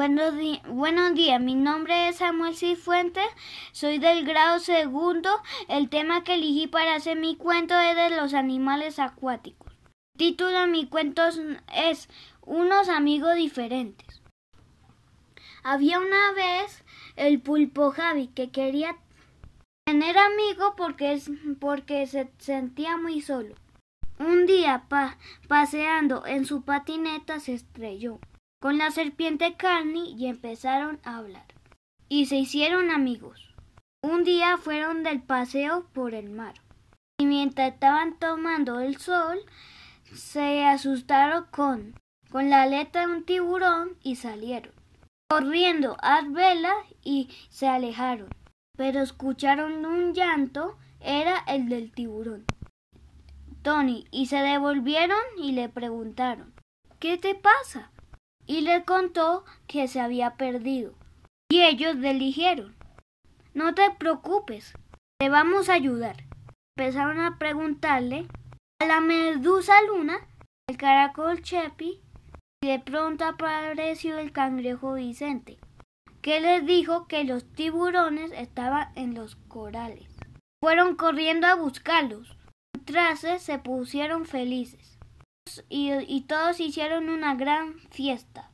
Buenos, buenos días, mi nombre es Samuel Cifuentes, soy del grado segundo. El tema que elegí para hacer mi cuento es de los animales acuáticos. El título de mi cuento es Unos amigos diferentes. Había una vez el pulpo Javi que quería tener amigos porque, porque se sentía muy solo. Un día paseando en su patineta se estrelló con la serpiente Carney y empezaron a hablar. Y se hicieron amigos. Un día fueron del paseo por el mar. Y mientras estaban tomando el sol, se asustaron con, con la aleta de un tiburón y salieron. Corriendo a vela y se alejaron. Pero escucharon un llanto, era el del tiburón. Tony, y se devolvieron y le preguntaron ¿Qué te pasa? Y le contó que se había perdido. Y ellos le dijeron, no te preocupes, te vamos a ayudar. Empezaron a preguntarle a la medusa luna, el caracol Chepi, y de pronto apareció el cangrejo Vicente, que les dijo que los tiburones estaban en los corales. Fueron corriendo a buscarlos. Tras se pusieron felices y, todos hicieron una gran fiesta.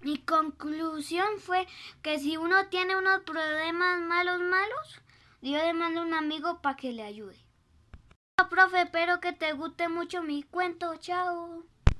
Mi conclusión fue que si uno tiene unos problemas malos, malos, Dios le manda un amigo para que le ayude. profe, espero que te guste mucho mi cuento. Chao.